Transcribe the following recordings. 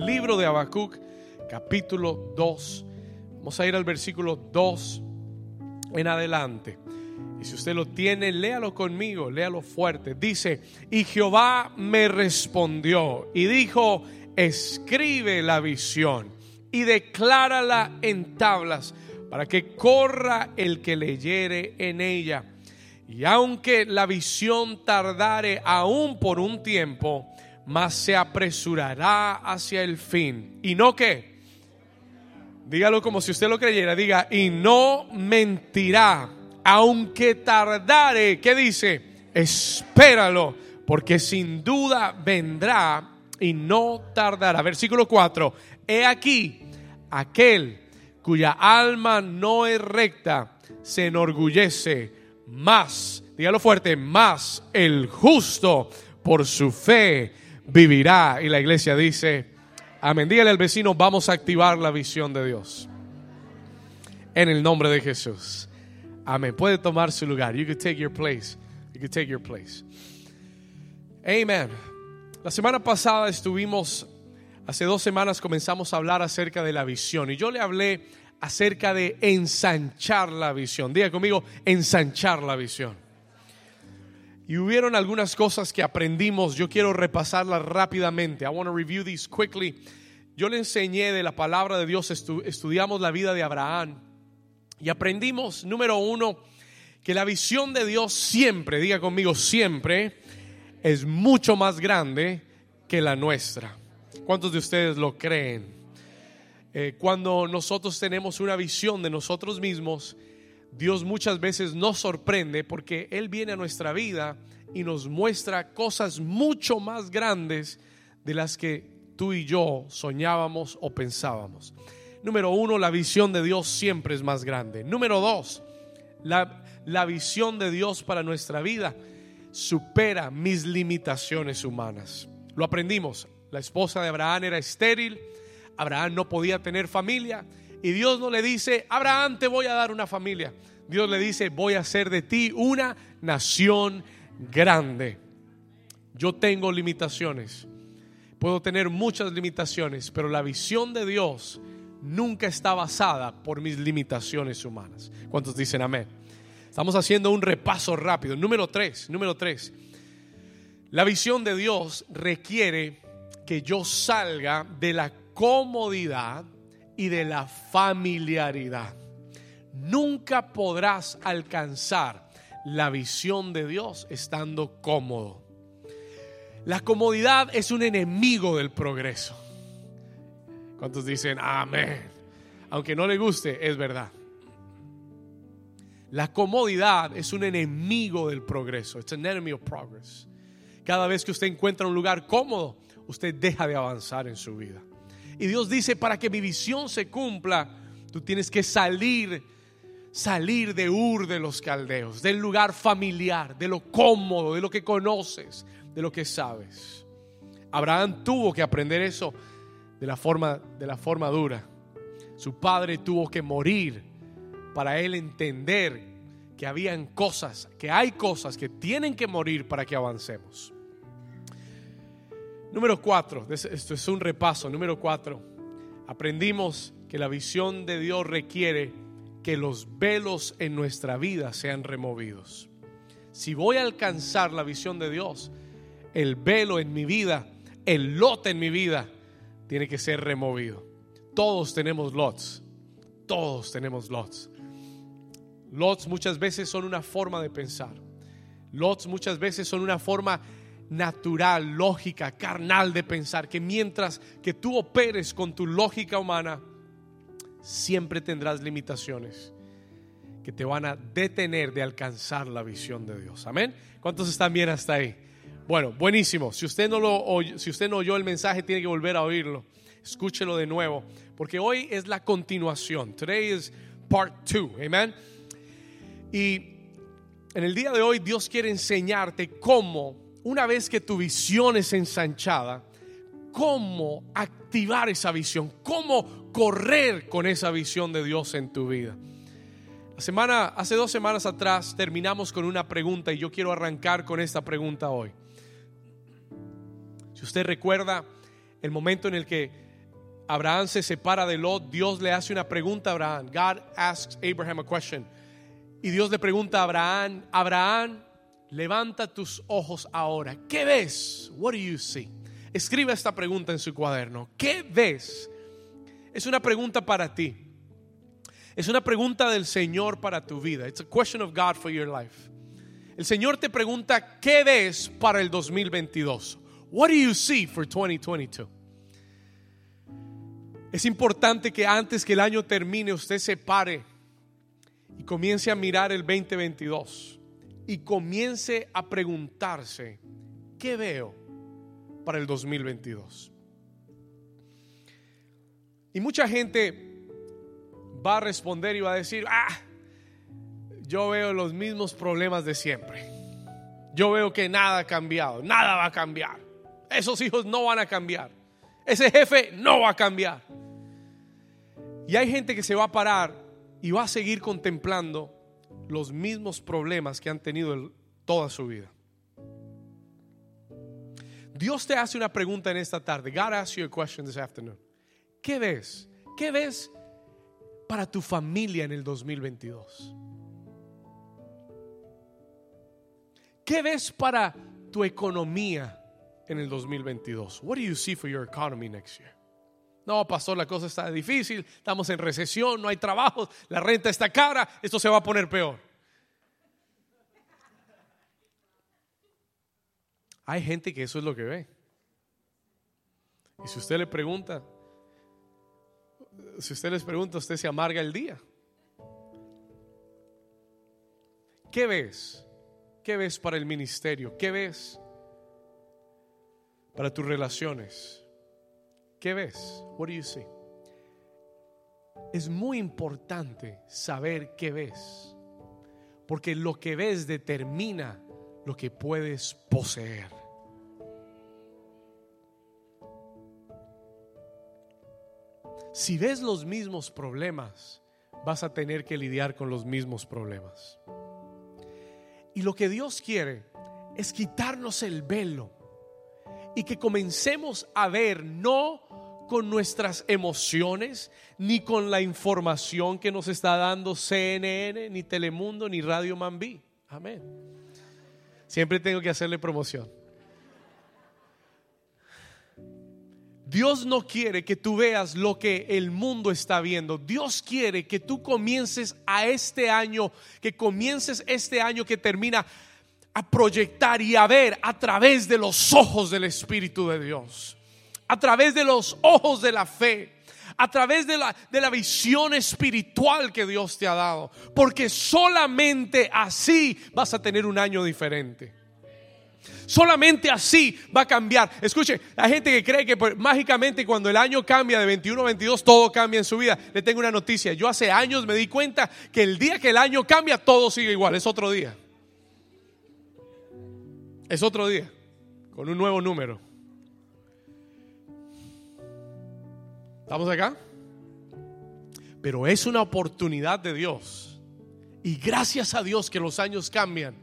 libro de Habacuc, capítulo 2. Vamos a ir al versículo 2 en adelante. Y si usted lo tiene, léalo conmigo, léalo fuerte. Dice, y Jehová me respondió y dijo, escribe la visión y declárala en tablas para que corra el que leyere en ella. Y aunque la visión tardare aún por un tiempo, mas se apresurará hacia el fin. ¿Y no qué? Dígalo como si usted lo creyera. Diga, y no mentirá, aunque tardare. ¿Qué dice? Espéralo, porque sin duda vendrá y no tardará. Versículo 4. He aquí aquel cuya alma no es recta se enorgullece más, dígalo fuerte, más el justo por su fe vivirá. Y la iglesia dice, amén. Dígale al vecino, vamos a activar la visión de Dios. En el nombre de Jesús. Amén. Puede tomar su lugar. You can take your place. You can take your place. Amen. La semana pasada estuvimos, hace dos semanas comenzamos a hablar acerca de la visión. Y yo le hablé acerca de ensanchar la visión. Diga conmigo, ensanchar la visión. Y hubieron algunas cosas que aprendimos, yo quiero repasarlas rápidamente. I want to review these quickly. Yo le enseñé de la palabra de Dios, estudiamos la vida de Abraham y aprendimos, número uno, que la visión de Dios siempre, diga conmigo, siempre es mucho más grande que la nuestra. ¿Cuántos de ustedes lo creen? Eh, cuando nosotros tenemos una visión de nosotros mismos, Dios muchas veces nos sorprende porque Él viene a nuestra vida y nos muestra cosas mucho más grandes de las que tú y yo soñábamos o pensábamos. Número uno, la visión de Dios siempre es más grande. Número dos, la, la visión de Dios para nuestra vida supera mis limitaciones humanas. Lo aprendimos. La esposa de Abraham era estéril Abraham no podía tener familia y Dios no le dice, Abraham te voy a dar una familia. Dios le dice, voy a hacer de ti una nación grande. Yo tengo limitaciones, puedo tener muchas limitaciones, pero la visión de Dios nunca está basada por mis limitaciones humanas. ¿Cuántos dicen amén? Estamos haciendo un repaso rápido. Número tres, número tres. La visión de Dios requiere que yo salga de la comodidad y de la familiaridad. Nunca podrás alcanzar la visión de Dios estando cómodo. La comodidad es un enemigo del progreso. ¿Cuántos dicen amén? Aunque no le guste, es verdad. La comodidad es un enemigo del progreso. It's an enemy of progress. Cada vez que usted encuentra un lugar cómodo, usted deja de avanzar en su vida. Y Dios dice, para que mi visión se cumpla, tú tienes que salir, salir de Ur de los caldeos, del lugar familiar, de lo cómodo, de lo que conoces, de lo que sabes. Abraham tuvo que aprender eso de la forma, de la forma dura. Su padre tuvo que morir para él entender que habían cosas, que hay cosas que tienen que morir para que avancemos. Número cuatro, esto es un repaso. Número cuatro, aprendimos que la visión de Dios requiere que los velos en nuestra vida sean removidos. Si voy a alcanzar la visión de Dios, el velo en mi vida, el lote en mi vida, tiene que ser removido. Todos tenemos lots, todos tenemos lots. Lots muchas veces son una forma de pensar. Lots muchas veces son una forma natural, lógica, carnal de pensar que mientras que tú operes con tu lógica humana, siempre tendrás limitaciones que te van a detener de alcanzar la visión de Dios. Amén. ¿Cuántos están bien hasta ahí? Bueno, buenísimo. Si usted no lo si usted no oyó el mensaje, tiene que volver a oírlo. Escúchelo de nuevo, porque hoy es la continuación. Today is part two. Amén. Y en el día de hoy Dios quiere enseñarte cómo una vez que tu visión es ensanchada, cómo activar esa visión, cómo correr con esa visión de Dios en tu vida. La semana, hace dos semanas atrás terminamos con una pregunta y yo quiero arrancar con esta pregunta hoy. Si usted recuerda el momento en el que Abraham se separa de Lot, Dios le hace una pregunta a Abraham. God asks Abraham a question. Y Dios le pregunta a Abraham, Abraham, levanta tus ojos ahora. ¿Qué ves? What do you see? Escribe esta pregunta en su cuaderno. ¿Qué ves? Es una pregunta para ti. Es una pregunta del Señor para tu vida. It's a question of God for your life. El Señor te pregunta, ¿qué ves para el 2022? What do you see for 2022? Es importante que antes que el año termine usted se pare y comience a mirar el 2022 y comience a preguntarse, ¿qué veo para el 2022? Y mucha gente va a responder y va a decir, ah, yo veo los mismos problemas de siempre. Yo veo que nada ha cambiado, nada va a cambiar. Esos hijos no van a cambiar. Ese jefe no va a cambiar. Y hay gente que se va a parar y va a seguir contemplando los mismos problemas que han tenido toda su vida. Dios te hace una pregunta en esta tarde. God asks you a question this afternoon. ¿Qué ves? ¿Qué ves para tu familia en el 2022? ¿Qué ves para tu economía en el 2022? What do you see for your economy next year? No, pastor, la cosa está difícil, estamos en recesión, no hay trabajo, la renta está cara, esto se va a poner peor. Hay gente que eso es lo que ve. Y si usted le pregunta, si usted les pregunta, usted se amarga el día. ¿Qué ves? ¿Qué ves para el ministerio? ¿Qué ves para tus relaciones? ¿Qué ves? What do you see? Es muy importante saber qué ves, porque lo que ves determina lo que puedes poseer. Si ves los mismos problemas, vas a tener que lidiar con los mismos problemas. Y lo que Dios quiere es quitarnos el velo y que comencemos a ver no con nuestras emociones, ni con la información que nos está dando CNN, ni Telemundo, ni Radio Mambí. Amén. Siempre tengo que hacerle promoción. Dios no quiere que tú veas lo que el mundo está viendo. Dios quiere que tú comiences a este año, que comiences este año que termina a proyectar y a ver a través de los ojos del Espíritu de Dios a través de los ojos de la fe, a través de la, de la visión espiritual que Dios te ha dado, porque solamente así vas a tener un año diferente. Solamente así va a cambiar. Escuche, hay gente que cree que mágicamente cuando el año cambia de 21 a 22 todo cambia en su vida. Le tengo una noticia. Yo hace años me di cuenta que el día que el año cambia todo sigue igual. Es otro día. Es otro día. Con un nuevo número. ¿Estamos acá? Pero es una oportunidad de Dios. Y gracias a Dios que los años cambian,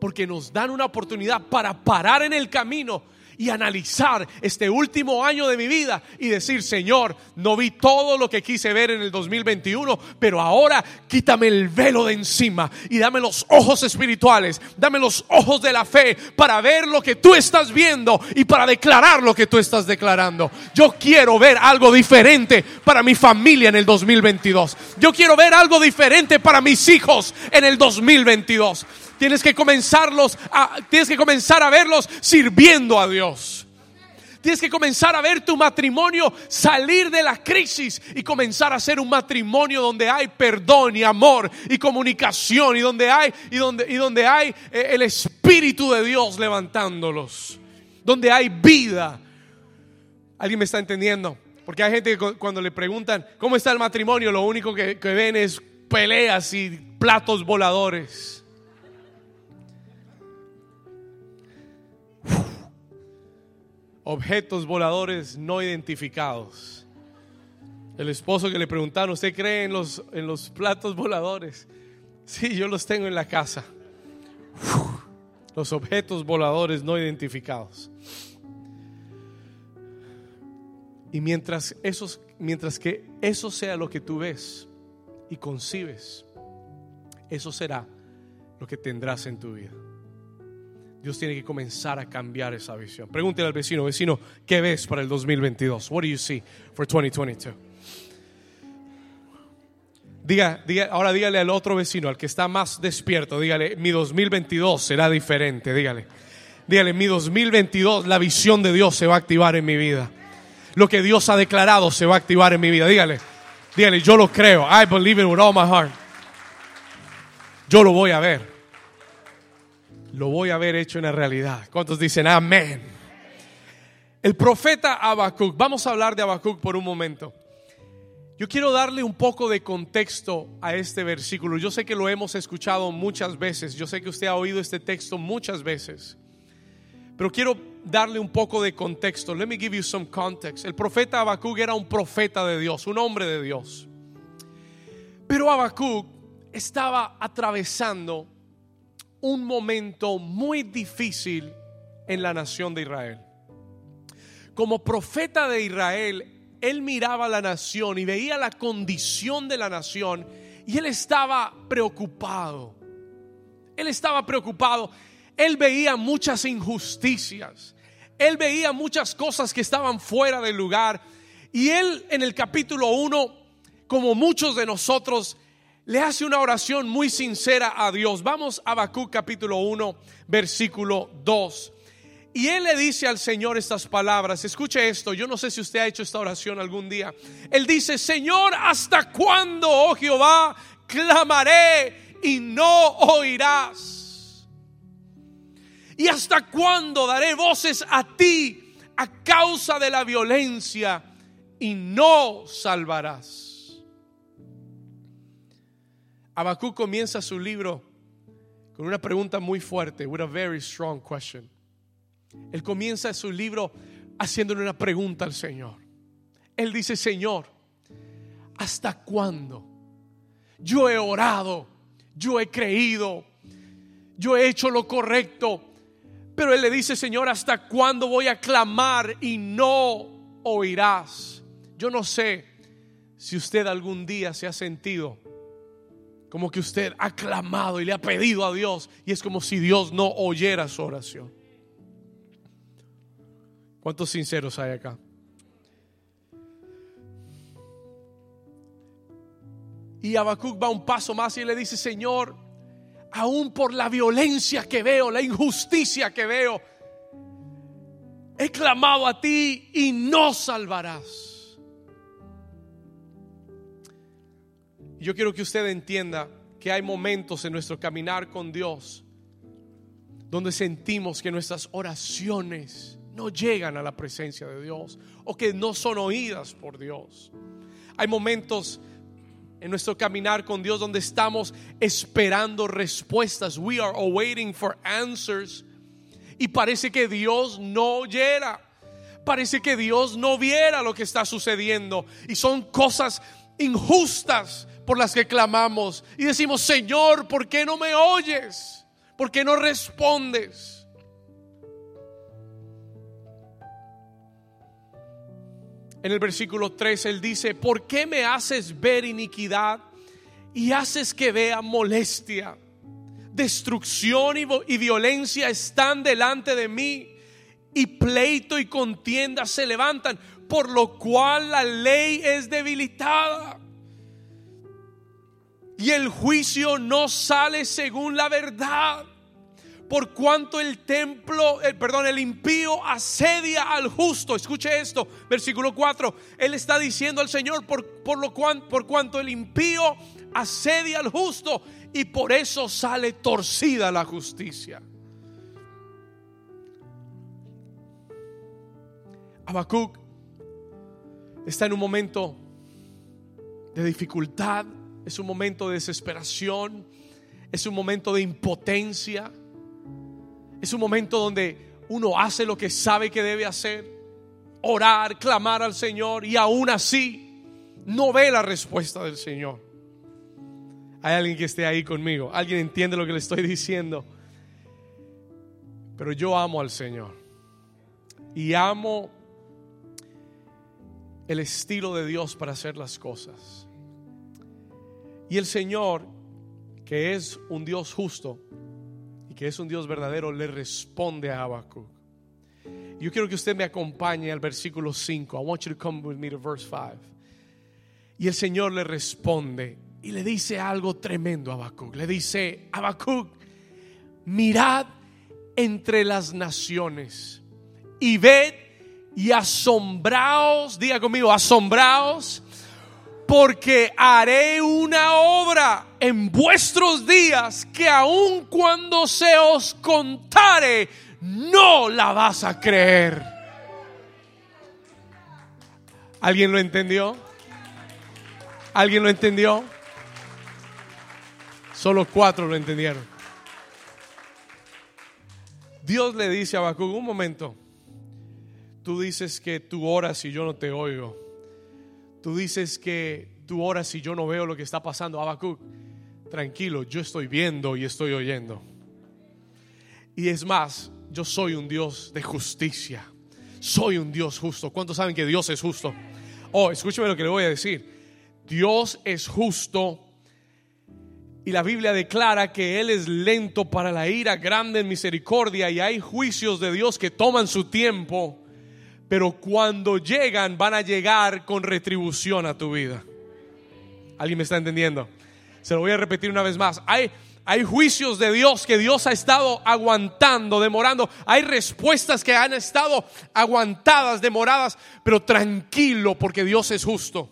porque nos dan una oportunidad para parar en el camino y analizar este último año de mi vida y decir, Señor, no vi todo lo que quise ver en el 2021, pero ahora quítame el velo de encima y dame los ojos espirituales, dame los ojos de la fe para ver lo que tú estás viendo y para declarar lo que tú estás declarando. Yo quiero ver algo diferente para mi familia en el 2022. Yo quiero ver algo diferente para mis hijos en el 2022. Tienes que comenzarlos tienes que comenzar a verlos sirviendo a Dios. Tienes que comenzar a ver tu matrimonio salir de la crisis y comenzar a ser un matrimonio donde hay perdón y amor y comunicación y donde hay y donde y donde hay eh, el espíritu de Dios levantándolos. Donde hay vida. ¿Alguien me está entendiendo? Porque hay gente que cuando le preguntan cómo está el matrimonio, lo único que, que ven es peleas y platos voladores. Objetos voladores no identificados. El esposo que le preguntaron, ¿usted cree en los, en los platos voladores? Sí, yo los tengo en la casa. Los objetos voladores no identificados. Y mientras esos, mientras que eso sea lo que tú ves y concibes, eso será lo que tendrás en tu vida. Dios tiene que comenzar a cambiar esa visión. Pregúntele al vecino, vecino, ¿qué ves para el 2022? What do you see for 2022? Diga, diga, ahora dígale al otro vecino, al que está más despierto, dígale, mi 2022 será diferente, dígale. Dígale, mi 2022 la visión de Dios se va a activar en mi vida. Lo que Dios ha declarado se va a activar en mi vida. Dígale, dígale, yo lo creo. I believe it with all my heart. Yo lo voy a ver lo voy a ver hecho en la realidad. ¿Cuántos dicen amén? El profeta Habacuc, vamos a hablar de Habacuc por un momento. Yo quiero darle un poco de contexto a este versículo. Yo sé que lo hemos escuchado muchas veces, yo sé que usted ha oído este texto muchas veces, pero quiero darle un poco de contexto. Let me give you some context. El profeta Habacuc era un profeta de Dios, un hombre de Dios. Pero Habacuc estaba atravesando un momento muy difícil en la nación de Israel. Como profeta de Israel, él miraba la nación y veía la condición de la nación y él estaba preocupado. Él estaba preocupado. Él veía muchas injusticias. Él veía muchas cosas que estaban fuera del lugar. Y él en el capítulo 1, como muchos de nosotros, le hace una oración muy sincera a Dios. Vamos a Habacuc capítulo 1, versículo 2. Y él le dice al Señor estas palabras. Escuche esto, yo no sé si usted ha hecho esta oración algún día. Él dice, Señor, ¿hasta cuándo, oh Jehová, clamaré y no oirás? ¿Y hasta cuándo daré voces a ti a causa de la violencia y no salvarás? Habacuc comienza su libro con una pregunta muy fuerte, with a very strong question. Él comienza su libro haciéndole una pregunta al Señor. Él dice, Señor, ¿hasta cuándo? Yo he orado, yo he creído, yo he hecho lo correcto, pero Él le dice, Señor, ¿hasta cuándo voy a clamar y no oirás? Yo no sé si usted algún día se ha sentido como que usted ha clamado y le ha pedido a Dios y es como si Dios no oyera su oración. ¿Cuántos sinceros hay acá? Y Habacuc va un paso más y le dice, Señor, aún por la violencia que veo, la injusticia que veo, he clamado a ti y no salvarás. Yo quiero que usted entienda que hay momentos en nuestro caminar con Dios donde sentimos que nuestras oraciones no llegan a la presencia de Dios o que no son oídas por Dios. Hay momentos en nuestro caminar con Dios donde estamos esperando respuestas. We are awaiting for answers. Y parece que Dios no oyera. Parece que Dios no viera lo que está sucediendo. Y son cosas injustas por las que clamamos y decimos, Señor, ¿por qué no me oyes? ¿Por qué no respondes? En el versículo 3 él dice, ¿por qué me haces ver iniquidad y haces que vea molestia? Destrucción y, y violencia están delante de mí y pleito y contienda se levantan, por lo cual la ley es debilitada y el juicio no sale según la verdad. Por cuanto el templo, el, perdón, el impío asedia al justo. Escuche esto, versículo 4. Él está diciendo al Señor por, por, lo cual, por cuanto el impío asedia al justo y por eso sale torcida la justicia. Habacuc está en un momento de dificultad, es un momento de desesperación, es un momento de impotencia, es un momento donde uno hace lo que sabe que debe hacer, orar, clamar al Señor y aún así no ve la respuesta del Señor. Hay alguien que esté ahí conmigo, alguien entiende lo que le estoy diciendo. Pero yo amo al Señor y amo el estilo de Dios para hacer las cosas. Y el Señor, que es un Dios justo y que es un Dios verdadero, le responde a Habacuc. Yo quiero que usted me acompañe al versículo 5. I want you to come with me to verse 5. Y el Señor le responde y le dice algo tremendo a Habacuc. Le dice, Habacuc, mirad entre las naciones y ved y asombraos, diga conmigo, asombraos, porque haré una obra en vuestros días que aun cuando se os contare, no la vas a creer. ¿Alguien lo entendió? ¿Alguien lo entendió? Solo cuatro lo entendieron. Dios le dice a Habacuc, un momento, tú dices que tú oras y yo no te oigo. Tú dices que tú oras y yo no veo lo que está pasando. Habacuc, tranquilo, yo estoy viendo y estoy oyendo. Y es más, yo soy un Dios de justicia. Soy un Dios justo. ¿Cuántos saben que Dios es justo? Oh, escúcheme lo que le voy a decir. Dios es justo y la Biblia declara que Él es lento para la ira, grande en misericordia y hay juicios de Dios que toman su tiempo, pero cuando llegan van a llegar con retribución a tu vida. ¿Alguien me está entendiendo? Se lo voy a repetir una vez más. Hay, hay juicios de Dios que Dios ha estado aguantando, demorando. Hay respuestas que han estado aguantadas, demoradas, pero tranquilo porque Dios es justo.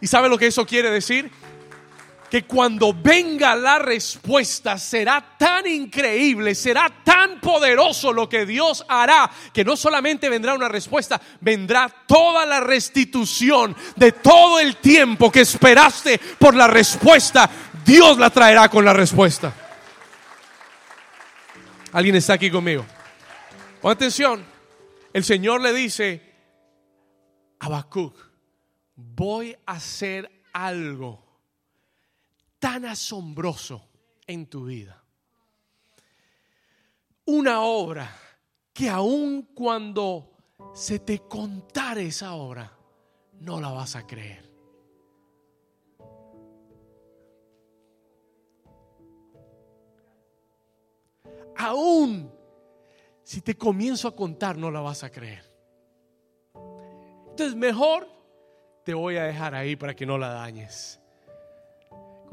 ¿Y sabe lo que eso quiere decir? Que cuando venga la respuesta será tan increíble, será tan poderoso lo que Dios hará, que no solamente vendrá una respuesta, vendrá toda la restitución de todo el tiempo que esperaste por la respuesta. Dios la traerá con la respuesta. ¿Alguien está aquí conmigo? Pon atención. El Señor le dice a Habacuc, voy a hacer algo tan asombroso en tu vida. Una obra que aun cuando se te contare esa obra, no la vas a creer. Aún si te comienzo a contar, no la vas a creer. Entonces, mejor te voy a dejar ahí para que no la dañes.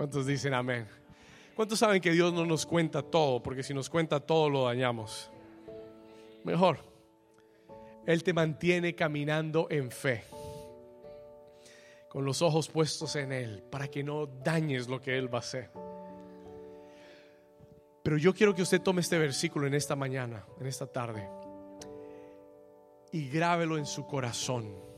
¿Cuántos dicen amén? ¿Cuántos saben que Dios no nos cuenta todo? Porque si nos cuenta todo lo dañamos. Mejor, Él te mantiene caminando en fe, con los ojos puestos en Él, para que no dañes lo que Él va a hacer. Pero yo quiero que usted tome este versículo en esta mañana, en esta tarde, y grábelo en su corazón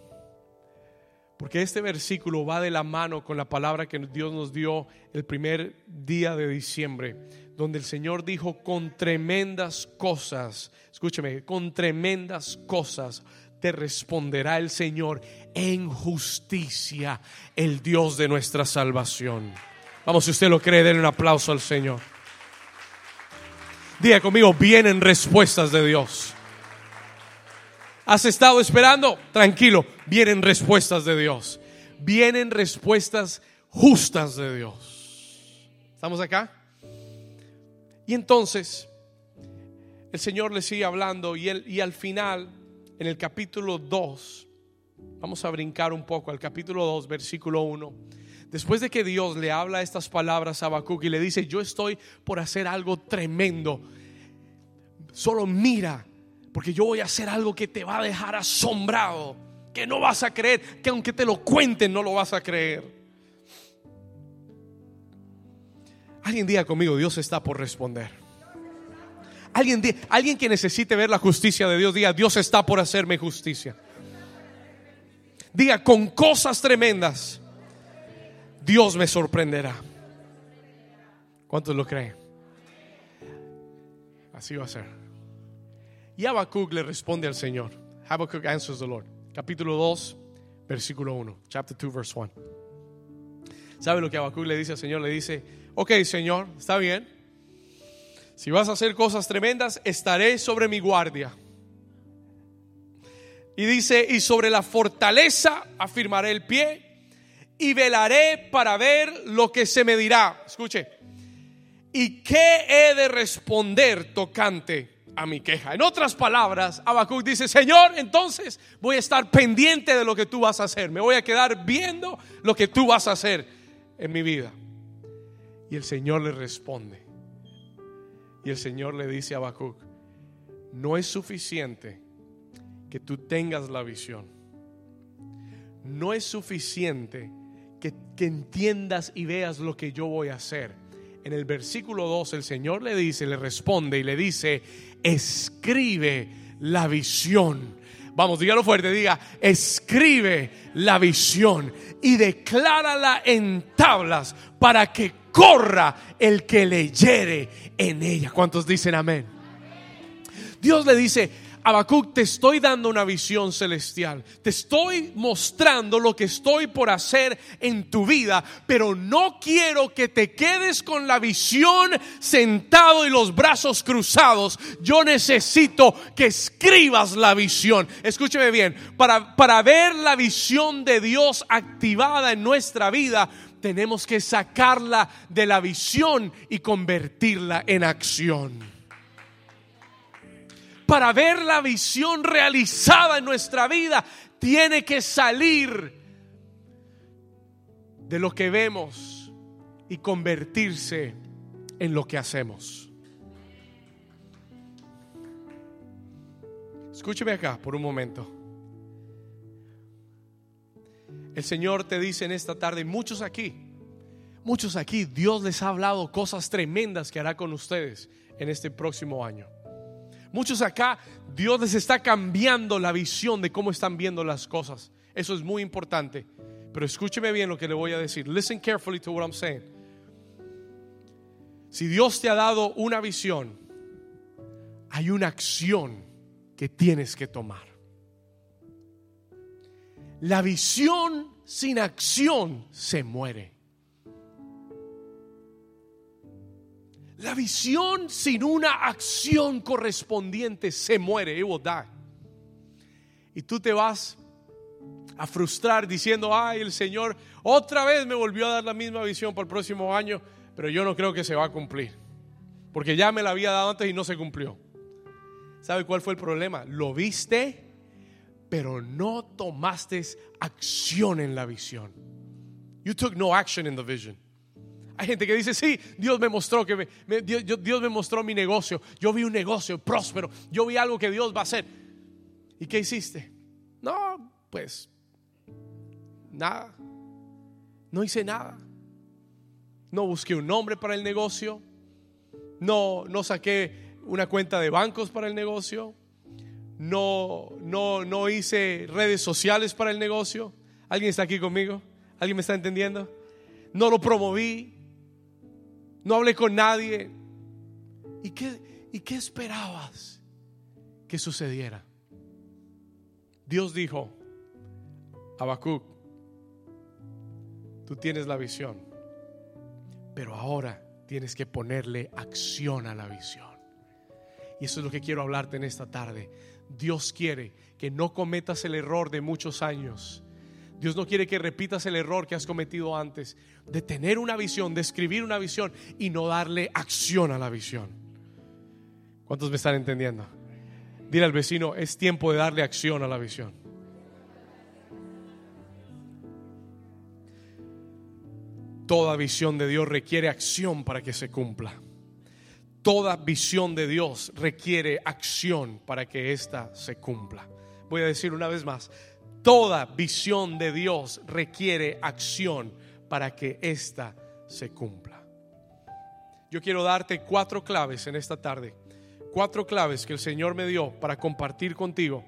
porque este versículo va de la mano con la palabra que Dios nos dio el primer día de diciembre, donde el Señor dijo con tremendas cosas, escúcheme, con tremendas cosas te responderá el Señor en justicia, el Dios de nuestra salvación. Vamos, si usted lo cree, denle un aplauso al Señor. Diga conmigo, vienen respuestas de Dios. ¿Has estado esperando? Tranquilo, vienen respuestas de Dios. Vienen respuestas justas de Dios. ¿Estamos acá? Y entonces el Señor le sigue hablando y, y al final, en el capítulo 2, vamos a brincar un poco al capítulo 2, versículo 1. Después de que Dios le habla estas palabras a Habacuc y le dice, yo estoy por hacer algo tremendo, solo mira porque yo voy a hacer algo que te va a dejar asombrado, que no vas a creer, que aunque te lo cuenten no lo vas a creer. Alguien diga conmigo, Dios está por responder. Alguien, alguien que necesite ver la justicia de Dios, diga, Dios está por hacerme justicia. Diga, con cosas tremendas, Dios me sorprenderá. ¿Cuántos lo creen? Así va a ser. Y Habacuc le responde al Señor. Habacuc answers the Lord. Capítulo 2, versículo 1. Chapter 2, verse 1. ¿Sabe lo que Habacuc le dice al Señor? Le dice, ok Señor, está bien. Si vas a hacer cosas tremendas, estaré sobre mi guardia. Y dice, y sobre la fortaleza afirmaré el pie y velaré para ver lo que se me dirá. Escuche. ¿Y qué he de responder tocante a mi queja? En otras palabras, Habacuc dice, Señor, entonces voy a estar pendiente de lo que tú vas a hacer. Me voy a quedar viendo lo que tú vas a hacer en mi vida. Y el Señor le responde. Y el Señor le dice a Habacuc, no es suficiente que tú tengas la visión. No es suficiente que, que, entiendas y veas lo que yo voy a hacer. En el versículo 2 el Señor le dice, le responde y le dice, escribe la visión. Vamos, dígalo fuerte, diga, escribe la visión y declárala en tablas para que corra el que leyere en ella. ¿Cuántos dicen amén? Dios le dice, Habacuc, te estoy dando una visión celestial. Te estoy mostrando lo que estoy por hacer en tu vida, pero no quiero que te quedes con la visión sentado y los brazos cruzados. Yo necesito que escribas la visión. Escúcheme bien, para, para ver la visión de Dios activada en nuestra vida, tenemos que sacarla de la visión y convertirla en acción para ver la visión realizada en nuestra vida, tiene que salir de lo que vemos y convertirse en lo que hacemos. Escúcheme acá por un momento. El Señor te dice en esta tarde, muchos aquí, muchos aquí, Dios les ha hablado cosas tremendas que hará con ustedes en este próximo año. Muchos acá, Dios les está cambiando la visión de cómo están viendo las cosas. Eso es muy importante. Pero escúcheme bien lo que le voy a decir. Listen carefully to what I'm saying. Si Dios te ha dado una visión, hay una acción que tienes que tomar. La visión sin acción se muere. La visión sin una acción correspondiente se muere. Y tú te vas a frustrar diciendo, ay, el Señor otra vez me volvió a dar la misma visión para el próximo año, pero yo no creo que se va a cumplir. Porque ya me la había dado antes y no se cumplió. ¿Sabe cuál fue el problema? Lo viste, pero no tomaste acción en la visión. You took no action in the vision. Hay gente que dice, sí, Dios me mostró que Dios, me mostró mi negocio. Yo vi un negocio próspero. Yo vi algo que Dios va a hacer. ¿Y qué hiciste? No, pues nada. No hice nada. No busqué un nombre para el negocio. No, no saqué una cuenta de bancos para el negocio. No, no, no hice redes sociales para el negocio. ¿Alguien está aquí conmigo? ¿Alguien me está entendiendo? No lo promoví no hablé con nadie. ¿Y qué, y qué esperabas que sucediera? Dios dijo, Habacuc, tú tienes la visión, pero ahora tienes que ponerle acción a la visión. Y eso es lo que quiero hablarte en esta tarde. Dios quiere que no cometas el error de muchos años Dios no quiere que repitas el error que has cometido antes de tener una visión, de escribir una visión y no darle acción a la visión. ¿Cuántos me están entendiendo? Dile al vecino, es tiempo de darle acción a la visión. Toda visión de Dios requiere acción para que se cumpla. Toda visión de Dios requiere acción para que ésta se cumpla. Voy a decir una vez más, Toda visión de Dios requiere acción para que ésta se cumpla. Yo quiero darte cuatro claves en esta tarde. Cuatro claves que el Señor me dio para compartir contigo,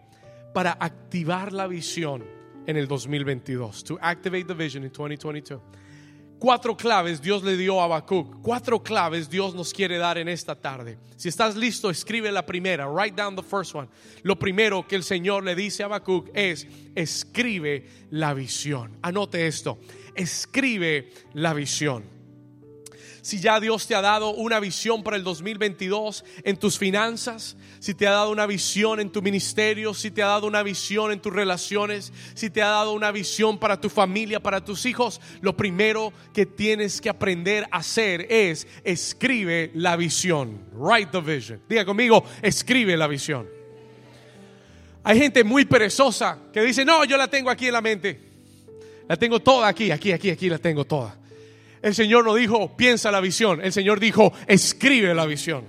para activar la visión en el 2022. To activate the vision in 2022. Cuatro claves Dios le dio a Habacuc. Cuatro claves Dios nos quiere dar en esta tarde. Si estás listo, escribe la primera. Write down the first one. Lo primero que el Señor le dice a Habacuc es: escribe la visión. Anote esto. Escribe la visión. Si ya Dios te ha dado una visión para el 2022 en tus finanzas, si te ha dado una visión en tu ministerio, si te ha dado una visión en tus relaciones, si te ha dado una visión para tu familia, para tus hijos, lo primero que tienes que aprender a hacer es escribe la visión. Write the vision. Diga conmigo, escribe la visión. Hay gente muy perezosa que dice, no, yo la tengo aquí en la mente. La tengo toda aquí, aquí, aquí, aquí la tengo toda. El Señor no dijo, piensa la visión. El Señor dijo, escribe la visión.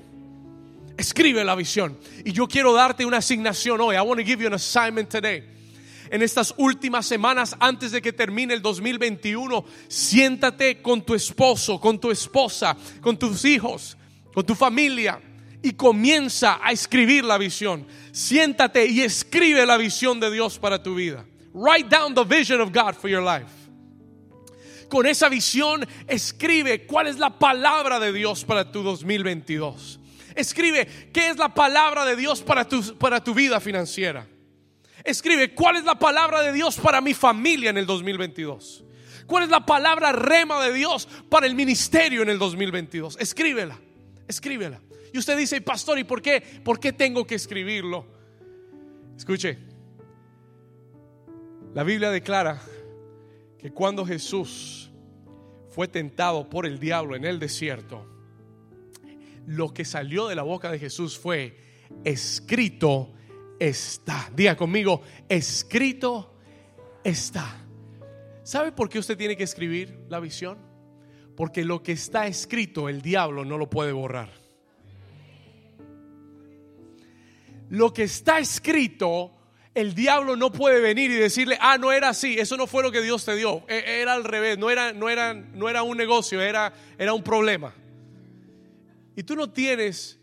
Escribe la visión. Y yo quiero darte una asignación hoy. I want to give you an assignment today. En estas últimas semanas antes de que termine el 2021, siéntate con tu esposo, con tu esposa, con tus hijos, con tu familia y comienza a escribir la visión. Siéntate y escribe la visión de Dios para tu vida. Write down the vision of God for your life con esa visión, escribe cuál es la palabra de Dios para tu 2022. Escribe qué es la palabra de Dios para tu, para tu vida financiera. Escribe cuál es la palabra de Dios para mi familia en el 2022. ¿Cuál es la palabra rema de Dios para el ministerio en el 2022? Escríbela, escríbela. Y usted dice, pastor, ¿y por qué? ¿Por qué tengo que escribirlo? Escuche, la Biblia declara cuando Jesús fue tentado por el diablo en el desierto, lo que salió de la boca de Jesús fue, escrito está. Diga conmigo, escrito está. ¿Sabe por qué usted tiene que escribir la visión? Porque lo que está escrito el diablo no lo puede borrar. Lo que está escrito el diablo no puede venir y decirle, ah, no era así, eso no fue lo que Dios te dio, e, era al revés, no era, no no era un negocio, era, era un problema. Y tú no tienes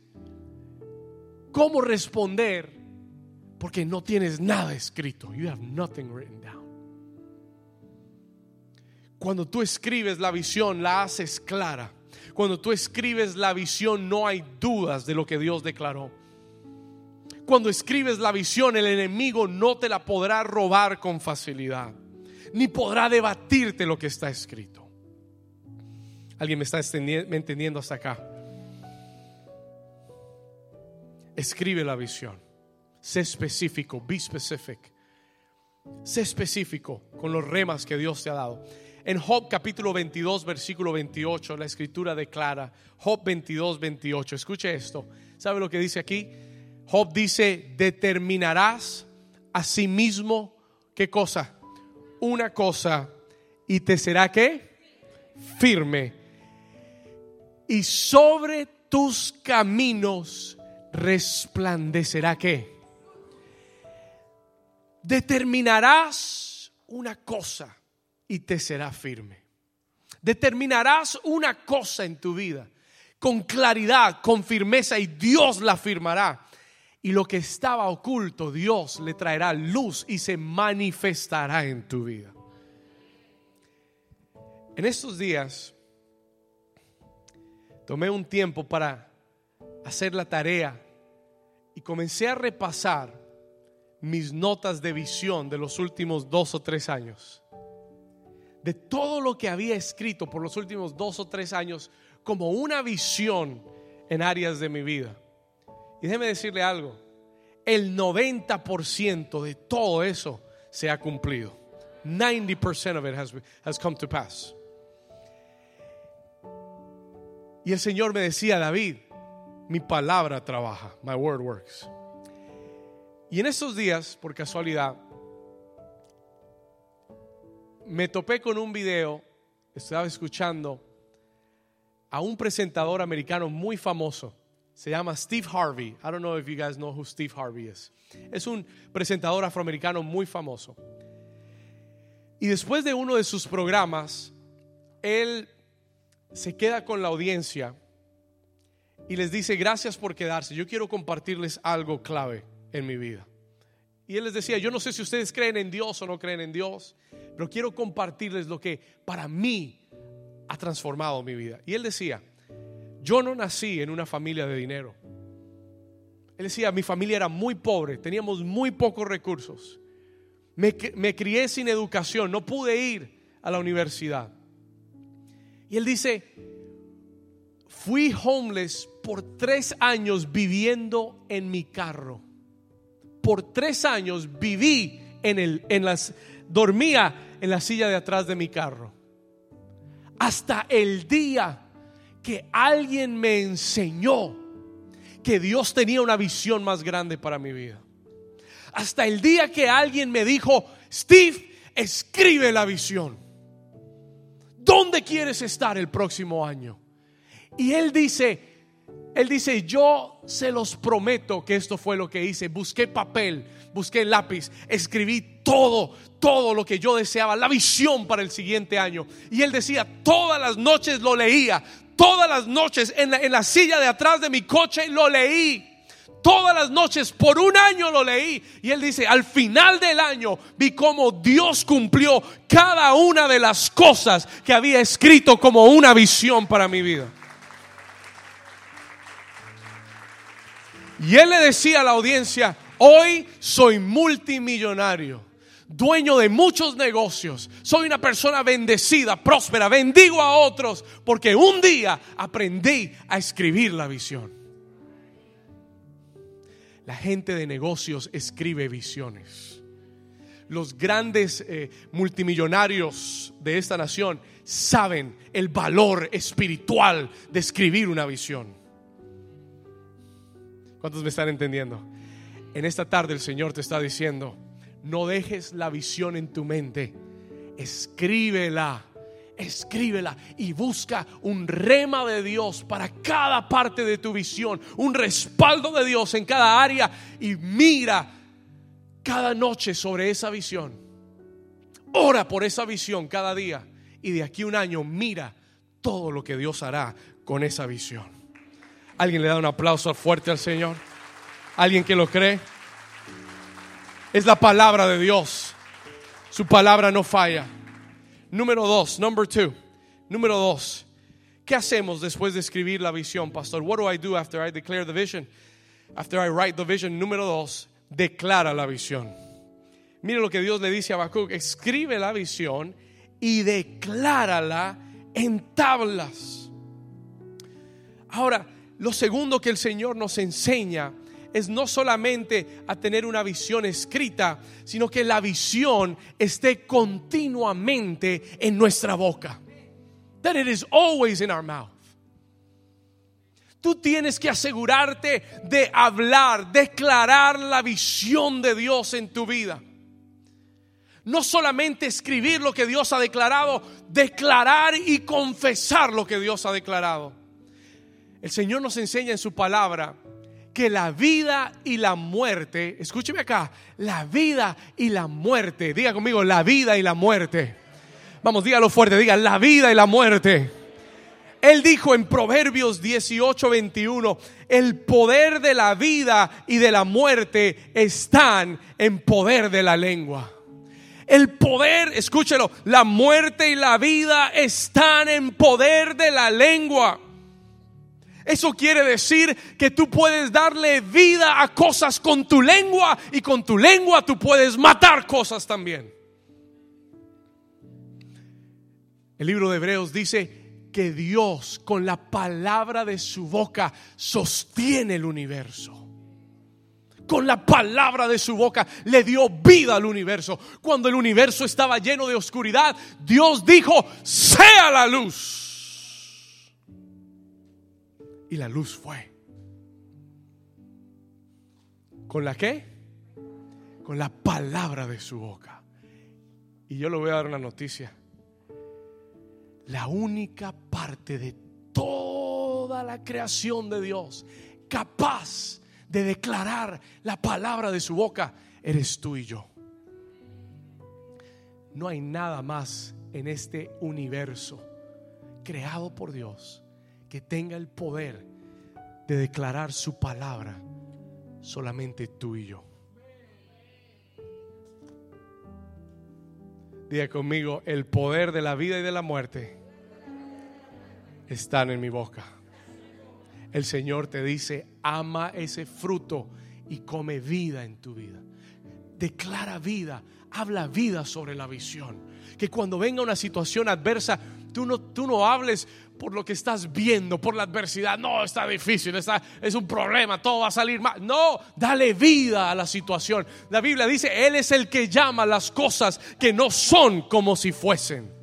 cómo responder porque no tienes nada escrito. You have nothing written down. Cuando tú escribes la visión, la haces clara. Cuando tú escribes la visión, no hay dudas de lo que Dios declaró. Cuando escribes la visión, el enemigo no te la podrá robar con facilidad, ni podrá debatirte lo que está escrito. ¿Alguien me está entendiendo hasta acá? Escribe la visión. Sé específico, be specific. Sé específico con los remas que Dios te ha dado. En Job capítulo 22, versículo 28, la escritura declara, Job 22, 28, escuche esto. ¿Sabe lo que dice aquí? Job dice, determinarás a sí mismo qué cosa, una cosa, y te será qué, firme. Y sobre tus caminos resplandecerá qué. Determinarás una cosa y te será firme. Determinarás una cosa en tu vida con claridad, con firmeza y Dios la firmará y lo que estaba oculto, Dios le traerá luz y se manifestará en tu vida. En estos días tomé un tiempo para hacer la tarea y comencé a repasar mis notas de visión de los últimos dos o tres años. De todo lo que había escrito por los últimos dos o tres años como una visión en áreas de mi vida. Y déjeme decirle algo, el 90% de todo eso se ha cumplido. 90% of it has, has come to pass. Y el Señor me decía, David, mi palabra trabaja, my word works. Y en esos días, por casualidad, me topé con un video, estaba escuchando a un presentador americano muy famoso se llama Steve Harvey. I don't know if you guys know who Steve Harvey is. Es un presentador afroamericano muy famoso. Y después de uno de sus programas, él se queda con la audiencia y les dice, gracias por quedarse. Yo quiero compartirles algo clave en mi vida. Y él les decía, yo no sé si ustedes creen en Dios o no creen en Dios, pero quiero compartirles lo que para mí ha transformado mi vida. Y él decía, yo no nací en una familia de dinero. Él decía, mi familia era muy pobre, teníamos muy pocos recursos. Me, crié sin educación, no pude ir a la universidad. Y él dice, fui homeless por tres años viviendo en mi carro. Por tres años viví en, el, en las, dormía en la silla de atrás de mi carro. Hasta el día que alguien me enseñó que Dios tenía una visión más grande para mi vida. Hasta el día que alguien me dijo, Steve, escribe la visión. ¿Dónde quieres estar el próximo año? Y él dice, él dice, yo se los prometo que esto fue lo que hice. Busqué papel, busqué lápiz, escribí todo, todo lo que yo deseaba, la visión para el siguiente año. Y él decía, todas las noches lo leía, todas las noches en la, en la silla de atrás de mi coche lo leí. Todas las noches, por un año lo leí. Y él dice, al final del año vi cómo Dios cumplió cada una de las cosas que había escrito como una visión para mi vida. Y él le decía a la audiencia, hoy soy multimillonario, dueño de muchos negocios, soy una persona bendecida, próspera, bendigo a otros, porque un día aprendí a escribir la visión. La gente de negocios escribe visiones. Los grandes eh, multimillonarios de esta nación saben el valor espiritual de escribir una visión. ¿Cuántos me están entendiendo? En esta tarde el Señor te está diciendo, no dejes la visión en tu mente, escríbela, escríbela y busca un rema de Dios para cada parte de tu visión, un respaldo de Dios en cada área y mira cada noche sobre esa visión. Ora por esa visión cada día y de aquí a un año mira todo lo que Dios hará con esa visión. ¿Alguien le da un aplauso fuerte al Señor? ¿Alguien que lo cree? Es la palabra de Dios. Su palabra no falla. Número dos, number two. Número dos. ¿Qué hacemos después de escribir la visión, pastor? What do I do after I declare the vision? After I write the vision. Número dos, declara la visión. Mire lo que Dios le dice a Habacuc. Escribe la visión y declárala en tablas. Ahora, lo segundo que el Señor nos enseña es no solamente a tener una visión escrita, sino que la visión esté continuamente en nuestra boca. That it is always in our mouth. Tú tienes que asegurarte de hablar, declarar la visión de Dios en tu vida. No solamente escribir lo que Dios ha declarado, declarar y confesar lo que Dios ha declarado. El Señor nos enseña en su palabra que la vida y la muerte, escúcheme acá, la vida y la muerte, diga conmigo, la vida y la muerte. Vamos, dígalo fuerte, diga, la vida y la muerte. Él dijo en Proverbios 18, 21, el poder de la vida y de la muerte están en poder de la lengua. El poder, escúchelo, la muerte y la vida están en poder de la lengua. Eso quiere decir que tú puedes darle vida a cosas con tu lengua y con tu lengua tú puedes matar cosas también. El libro de Hebreos dice que Dios con la palabra de su boca sostiene el universo. Con la palabra de su boca le dio vida al universo. Cuando el universo estaba lleno de oscuridad, Dios dijo, sea la luz y la luz fue. ¿Con la qué? Con la palabra de su boca. Y yo le voy a dar una noticia. La única parte de toda la creación de Dios capaz de declarar la palabra de su boca eres tú y yo. No hay nada más en este universo creado por Dios que tenga el poder de declarar su palabra, solamente tú y yo. Diga conmigo, el poder de la vida y de la muerte están en mi boca. El Señor te dice, ama ese fruto y come vida en tu vida. declara vida, habla vida sobre la visión. Que cuando venga una situación adversa, tú no, tú no hables por lo que estás viendo, por la adversidad. No, está difícil, está, es un problema, todo va a salir mal. No, dale vida a la situación. La Biblia dice, Él es el que llama las cosas que no son como si fuesen.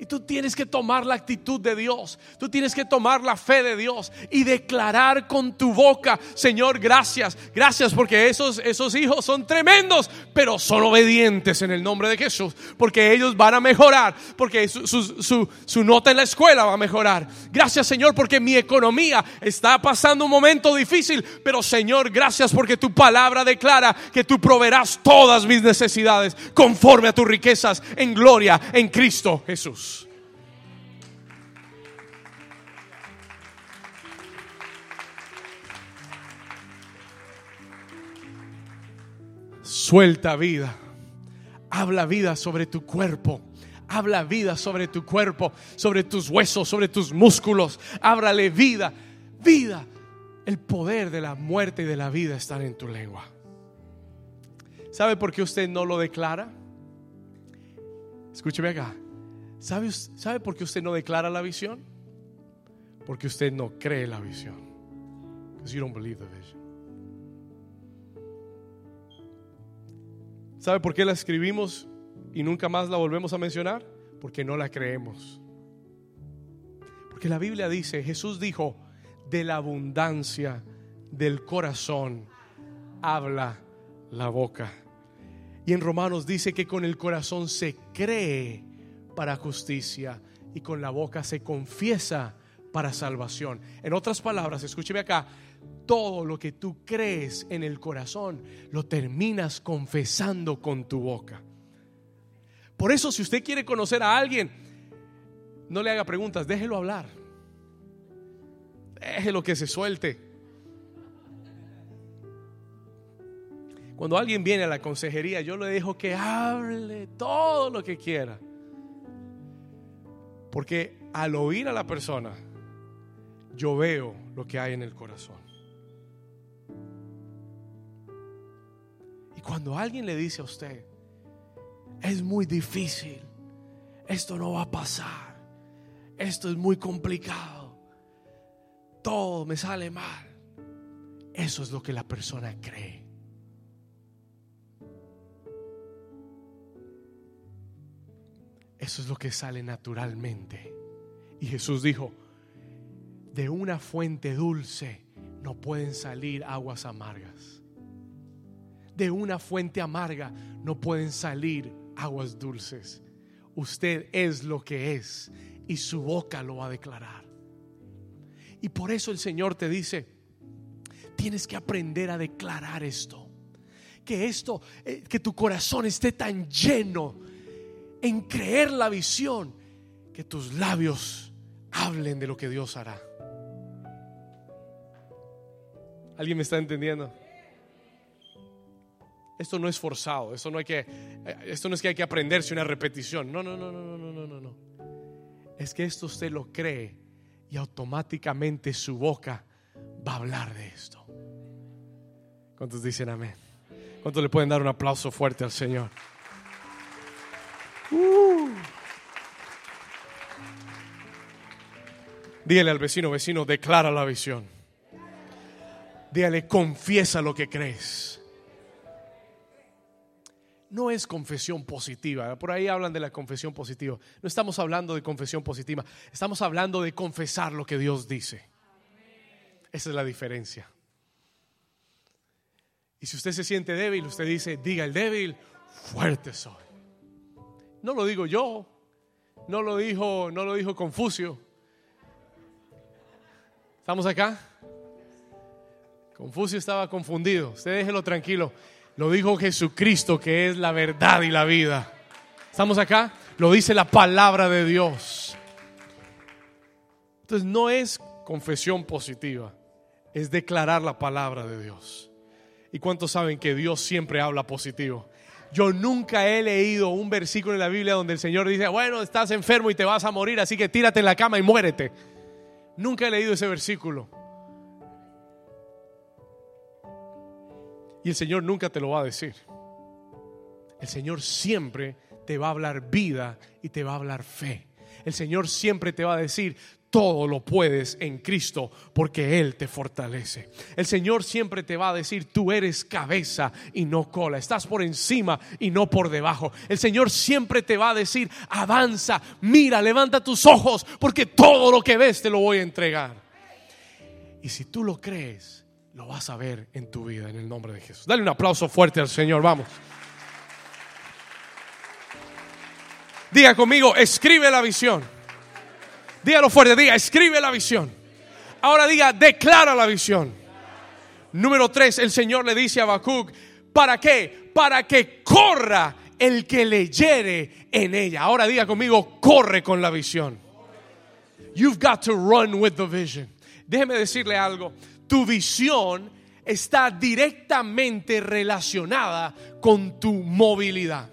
Y tú tienes que tomar la actitud de Dios. Tú tienes que tomar la fe de Dios y declarar con tu boca, Señor, gracias. Gracias porque esos, esos hijos son tremendos, pero son obedientes en el nombre de Jesús. Porque ellos van a mejorar. Porque su, su, su nota en la escuela va a mejorar. Gracias, Señor, porque mi economía está pasando un momento difícil. Pero, Señor, gracias porque tu palabra declara que tú proveerás todas mis necesidades conforme a tus riquezas en gloria en Cristo Jesús. Suelta vida. Habla vida sobre tu cuerpo. Habla vida sobre tu cuerpo, sobre tus huesos, sobre tus músculos. Ábrale vida, vida. El poder de la muerte y de la vida están en tu lengua. ¿Sabe por qué usted no lo declara? Escúcheme acá. ¿Sabe, ¿Sabe por qué usted no declara la visión? Porque usted no cree la visión. Because you don't believe the vision. ¿Sabe por qué la escribimos y nunca más la volvemos a mencionar? Porque no la creemos. Porque la Biblia dice, Jesús dijo, de la abundancia del corazón habla la boca. Y en Romanos dice que con el corazón se cree para justicia y con la boca se confiesa para salvación. En otras palabras, escúcheme acá, todo lo que tú crees en el corazón lo terminas confesando con tu boca. Por eso si usted quiere conocer a alguien, no le haga preguntas, déjelo hablar. Déjelo que se suelte. Cuando alguien viene a la consejería, yo le dejo que hable todo lo que quiera. Porque al oír a la persona, yo veo lo que hay en el corazón. Cuando alguien le dice a usted, es muy difícil, esto no va a pasar, esto es muy complicado, todo me sale mal, eso es lo que la persona cree. Eso es lo que sale naturalmente. Y Jesús dijo, de una fuente dulce no pueden salir aguas amargas. De una fuente amarga no pueden salir aguas dulces. Usted es lo que es y su boca lo va a declarar. Y por eso el Señor te dice, tienes que aprender a declarar esto. Que esto, eh, que tu corazón esté tan lleno en creer la visión, que tus labios hablen de lo que Dios hará. ¿Alguien me está entendiendo? Esto no es forzado, esto no hay que esto no es que hay que aprenderse una repetición. No, no, no, no, no, no, no, no. Es que esto usted lo cree y automáticamente su boca va a hablar de esto. ¿Cuántos dicen amén? ¿Cuántos le pueden dar un aplauso fuerte al Señor? Uh. Dígale al vecino, vecino, declara la visión. Dígale, confiesa lo que crees. No es confesión positiva. Por ahí hablan de la confesión positiva. No estamos hablando de confesión positiva. Estamos hablando de confesar lo que Dios dice. Esa es la diferencia. Y si usted se siente débil, usted dice, diga el débil, fuerte soy. No lo digo yo, no lo dijo, no lo dijo Confucio. ¿Estamos acá? Confucio estaba confundido. Usted déjelo tranquilo. Lo dijo Jesucristo que es la verdad y la vida. ¿Estamos acá? Lo dice la palabra de Dios. Entonces no es confesión positiva, es declarar la palabra de Dios. ¿Y cuántos saben que Dios siempre habla positivo? Yo nunca he leído un versículo en la Biblia donde el Señor dice, bueno, estás enfermo y te vas a morir, así que tírate en la cama y muérete. Nunca he leído ese versículo. Y el Señor nunca te lo va a decir. El Señor siempre te va a hablar vida y te va a hablar fe. El Señor siempre te va a decir, todo lo puedes en Cristo porque Él te fortalece. El Señor siempre te va a decir, tú eres cabeza y no cola, estás por encima y no por debajo. El Señor siempre te va a decir, avanza, mira, levanta tus ojos porque todo lo que ves te lo voy a entregar. Y si tú lo crees, lo vas a ver en tu vida en el nombre de Jesús. Dale un aplauso fuerte al Señor, vamos. Diga conmigo, escribe la visión. Dígalo fuerte, diga, escribe la visión. Ahora diga, declara la visión. Número tres, el Señor le dice a Habacuc, ¿para qué? Para que corra el que leyere en ella. Ahora diga conmigo, corre con la visión. You've got to run with the vision. Déjeme decirle algo, tu visión está directamente relacionada con tu movilidad.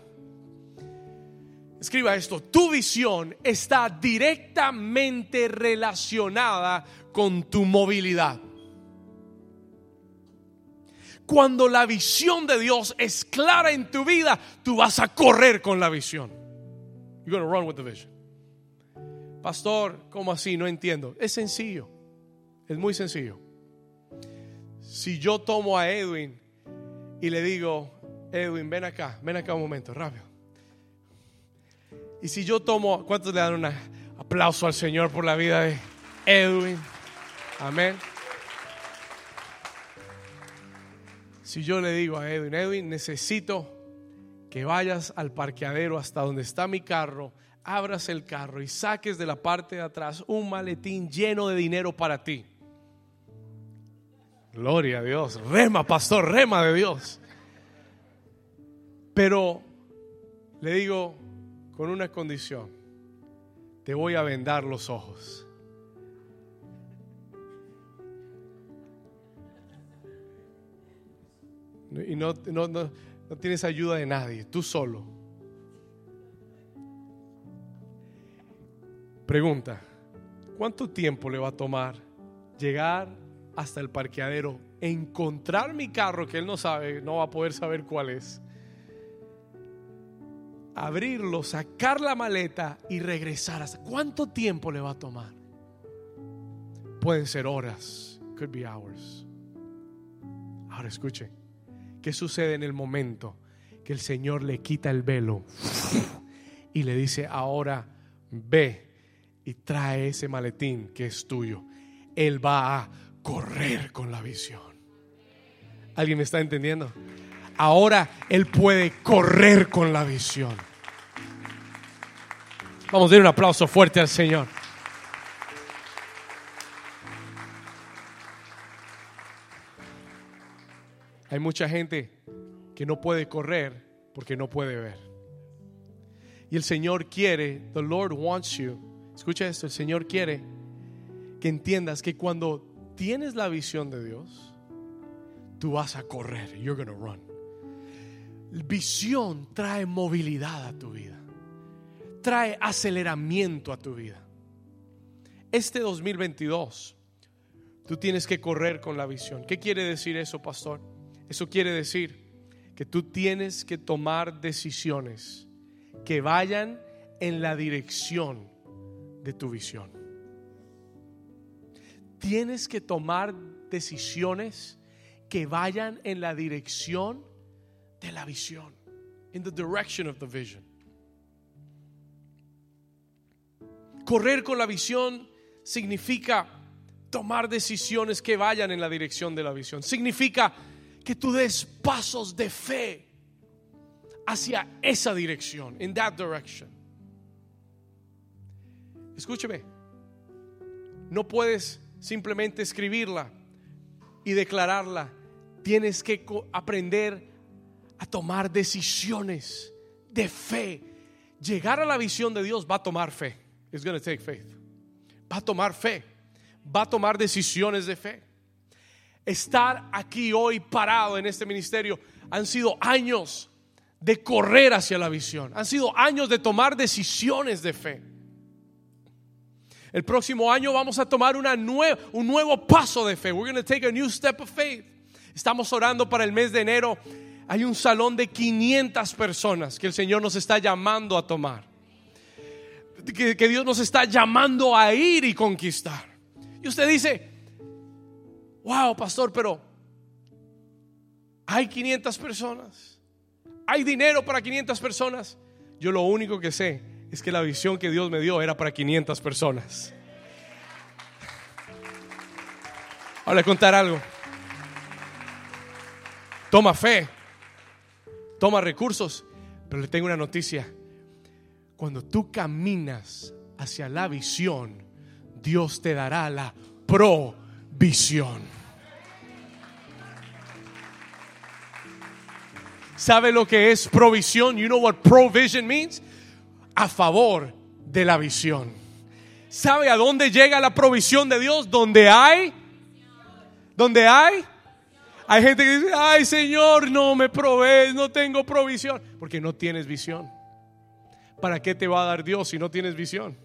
Escriba esto, tu visión está directamente relacionada con tu movilidad. Cuando la visión de Dios es clara en tu vida, tú vas a correr con la visión. You're going run with the vision. Pastor, ¿cómo así? No entiendo. Es sencillo. Es muy sencillo. Si yo tomo a Edwin y le digo, Edwin, ven acá, ven acá un momento, rápido. Y si yo tomo, ¿cuántos le dan un aplauso al Señor por la vida de Edwin? Amén. Si yo le digo a Edwin, Edwin, necesito que vayas al parqueadero hasta donde está mi carro, abras el carro y saques de la parte de atrás un maletín lleno de dinero para ti. Gloria a Dios. Rema, pastor, rema de Dios. Pero le digo, con una condición. Te voy a vendar los ojos. Y no, no, tienes ayuda de nadie, tú solo. Pregunta, ¿cuánto tiempo le va a tomar llegar hasta el parqueadero, encontrar mi carro que él no sabe, no va a poder saber cuál es? abrirlo, sacar la maleta y regresar. ¿Cuánto tiempo le va a tomar? Pueden ser horas, could be hours. Ahora escuche, ¿qué sucede en el momento que el Señor le quita el velo y le dice, ahora ve y trae ese maletín que es tuyo? Él va a correr con la visión. ¿Alguien me está entendiendo? Ahora Él puede correr con la visión. Vamos a dar un aplauso fuerte al Señor. Hay mucha gente que no puede correr porque no puede ver. Y el Señor quiere, the Lord wants you. Escucha esto, el Señor quiere que entiendas que cuando tienes la visión de Dios, tú vas a correr. You're going run. Visión trae movilidad a tu vida. Trae aceleramiento a tu vida. Este 2022 tú tienes que correr con la visión. ¿Qué quiere decir eso, pastor? Eso quiere decir que tú tienes que tomar decisiones que vayan en la dirección de tu visión. Tienes que tomar decisiones que vayan en la dirección de la visión. In the direction of the vision. Correr con la visión significa tomar decisiones que vayan en la dirección de la visión. Significa que tú des pasos de fe hacia esa dirección, in that direction. Escúcheme, no puedes simplemente escribirla y declararla. Tienes que aprender a tomar decisiones de fe. Llegar a la visión de Dios va a tomar fe. It's going to take faith. Va a tomar fe. Va a tomar decisiones de fe. Estar aquí hoy parado en este ministerio han sido años de correr hacia la visión. Han sido años de tomar decisiones de fe. El próximo año vamos a tomar una un nuevo paso de fe. We're going take a new step of faith. Estamos orando para el mes de enero Hay un salón de 500 personas que el Señor nos está llamando a tomar. Que, que Dios nos está llamando a ir y conquistar. Y usted dice, wow, pastor, pero hay 500 personas. Hay dinero para 500 personas. Yo lo único que sé es que la visión que Dios me dio era para 500 personas. Ahora contar algo. Toma fe, toma recursos, pero le tengo una noticia. Cuando tú caminas hacia la visión, Dios te dará la provisión. ¿Sabe lo que es provisión? You know what provision means? A favor de la visión. ¿Sabe a dónde llega la provisión de Dios? Donde hay, donde hay hay gente que dice, ay Señor, no me provees, no tengo provisión, porque no tienes visión. ¿Para qué te va a dar Dios si no tienes visión?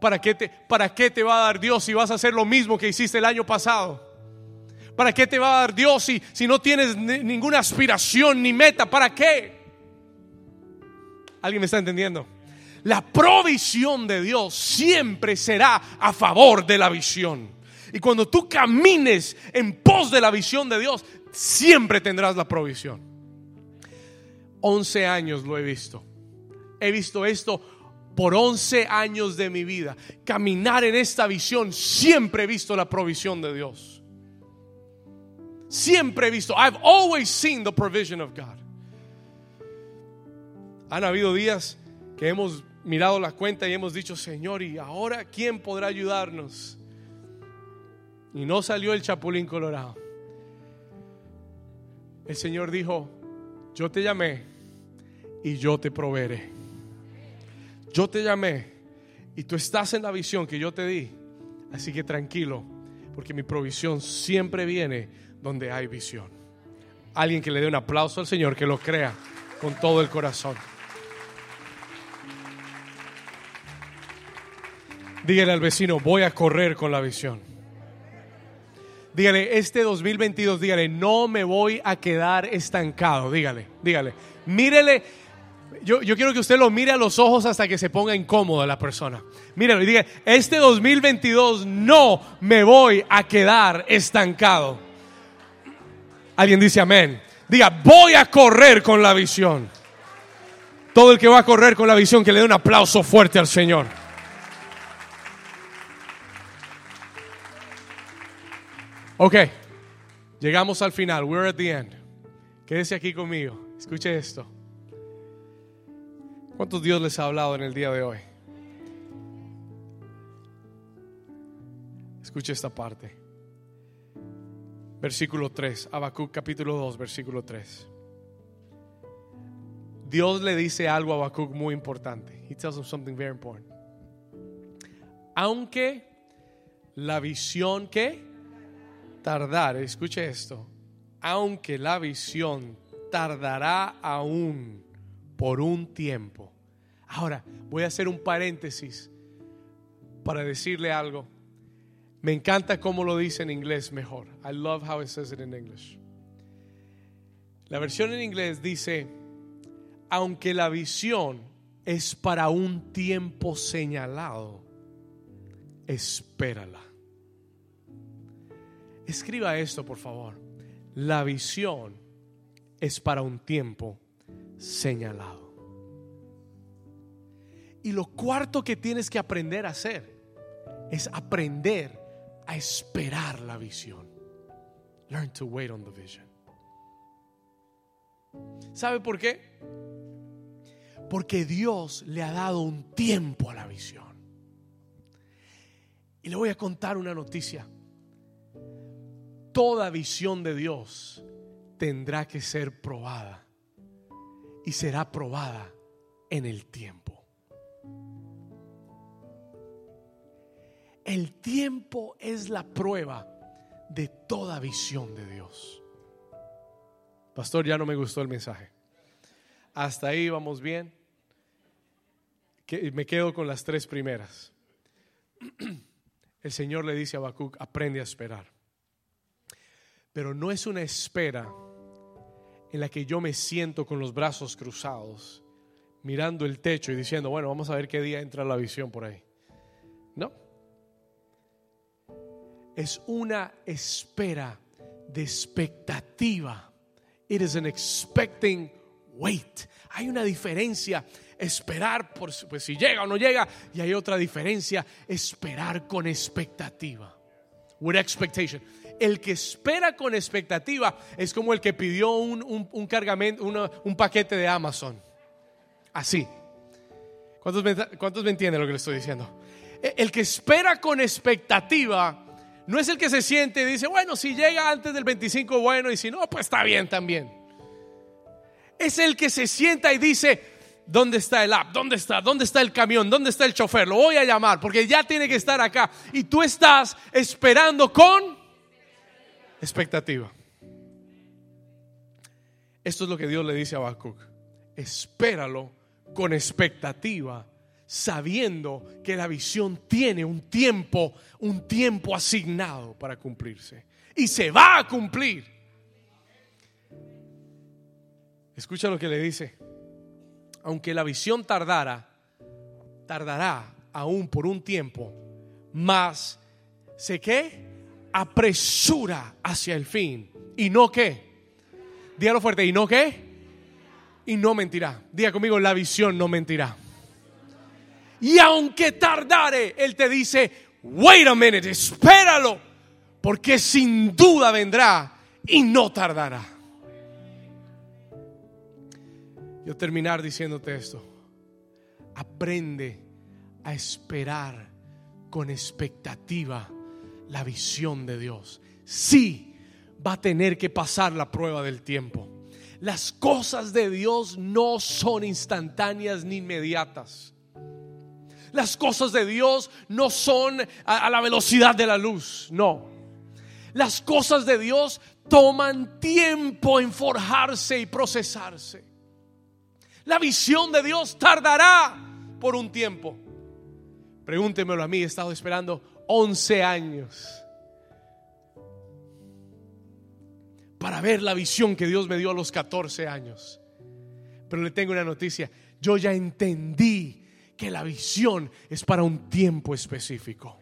¿Para qué te, para qué te va a dar Dios si vas a hacer lo mismo que hiciste el año pasado? ¿Para qué te va a dar Dios si, si no tienes ninguna aspiración ni meta? ¿Para qué? ¿Alguien me está entendiendo? La provisión de Dios siempre será a favor de la visión. Y cuando tú camines en pos de la visión de Dios, siempre tendrás la provisión. 11 años lo he visto. He visto esto por 11 años de mi vida. Caminar en esta visión, siempre he visto la provisión de Dios. Siempre he visto. I've always seen the provision of God. Han habido días que hemos mirado la cuenta y hemos dicho, Señor, ¿y ahora quién podrá ayudarnos? Y no salió el chapulín colorado. El Señor dijo, yo te llamé y yo te proveeré. Yo te llamé y tú estás en la visión que yo te di. Así que tranquilo, porque mi provisión siempre viene donde hay visión. Alguien que le dé un aplauso al Señor, que lo crea con todo el corazón. Dígale al vecino, voy a correr con la visión. Dígale, este 2022, dígale, no me voy a quedar estancado. Dígale, dígale. Mírele, yo, yo, quiero que usted lo mire a los ojos hasta que se ponga incómodo la persona. Míralo y diga, este 2022 no me voy a quedar estancado. Alguien dice amén. Diga, voy a correr con la visión. Todo el que va a correr con la visión, que le dé un aplauso fuerte al Señor. Ok, llegamos al final. We're at the end. Quédese aquí conmigo. Escuche esto. ¿Cuántos Dios les ha hablado en el día de hoy? Escuche esta parte. Versículo 3, Habacuc capítulo 2, versículo 3. Dios le dice algo a Habacuc muy importante. He tells him something very important. Aunque la visión que tardar, escuche esto, aunque la visión tardará aún por un tiempo. Ahora, voy a hacer un paréntesis para decirle algo. Me encanta cómo lo dice en inglés mejor. I love how it says it in English. La versión en inglés dice, aunque la visión es para un tiempo señalado, espérala. Escriba esto, por favor. La visión es para un tiempo señalado. Y lo cuarto que tienes que aprender a hacer es aprender a esperar la visión. Learn to wait on the vision. ¿Sabe por qué? Porque Dios le ha dado un tiempo a la visión. Y le voy a contar una noticia toda visión de Dios tendrá que ser probada y será probada en el tiempo. El tiempo es la prueba de toda visión de Dios. Pastor, ya no me gustó el mensaje. Hasta ahí vamos bien. me quedo con las tres primeras. El Señor le dice a Habacuc, aprende a esperar. Pero no es una espera en la que yo me siento con los brazos cruzados, mirando el techo y diciendo, bueno, vamos a ver qué día entra la visión por ahí. No. Es una espera de expectativa. It is an expecting wait. Hay una diferencia esperar por pues, si llega o no llega y hay otra diferencia esperar con expectativa. With expectation. El que espera con expectativa es como el que pidió un, cargamento, un paquete de Amazon. Así. ¿Cuántos me, ¿Cuántos me entienden lo que le estoy diciendo? E, el que espera con expectativa no es el que se siente y dice, bueno, si llega antes del 25, bueno, y si no, pues está bien también. Es el que se sienta y dice, ¿dónde está el app? ¿Dónde está? ¿Dónde está el camión? ¿Dónde está el chofer? Lo voy a llamar porque ya tiene que estar acá. Y tú estás esperando con expectativa. Esto es lo que Dios le dice a Habacuc. Espéralo con expectativa, sabiendo que la visión tiene un tiempo, un tiempo asignado para cumplirse. Y se va a cumplir. Escucha lo que le dice. Aunque la visión tardara, tardará aún por un tiempo, más sé que apresura hacia el fin. ¿Y no qué? Dígalo fuerte, ¿y no qué? Y no mentirá. Diga conmigo, la visión no mentirá. Y aunque tardare, Él te dice, wait a minute, espéralo, porque sin duda vendrá y no tardará. Yo terminar diciéndote esto. Aprende a esperar con expectativa la visión de Dios. Sí, va a tener que pasar la prueba del tiempo. Las cosas de Dios no son instantáneas ni inmediatas. Las cosas de Dios no son a, la velocidad de la luz, no. Las cosas de Dios toman tiempo en forjarse y procesarse. La visión de Dios tardará por un tiempo. Pregúntemelo a mí, he estado esperando 11 años para ver la visión que Dios me dio a los 14 años. Pero le tengo una noticia, yo ya entendí que la visión es para un tiempo específico.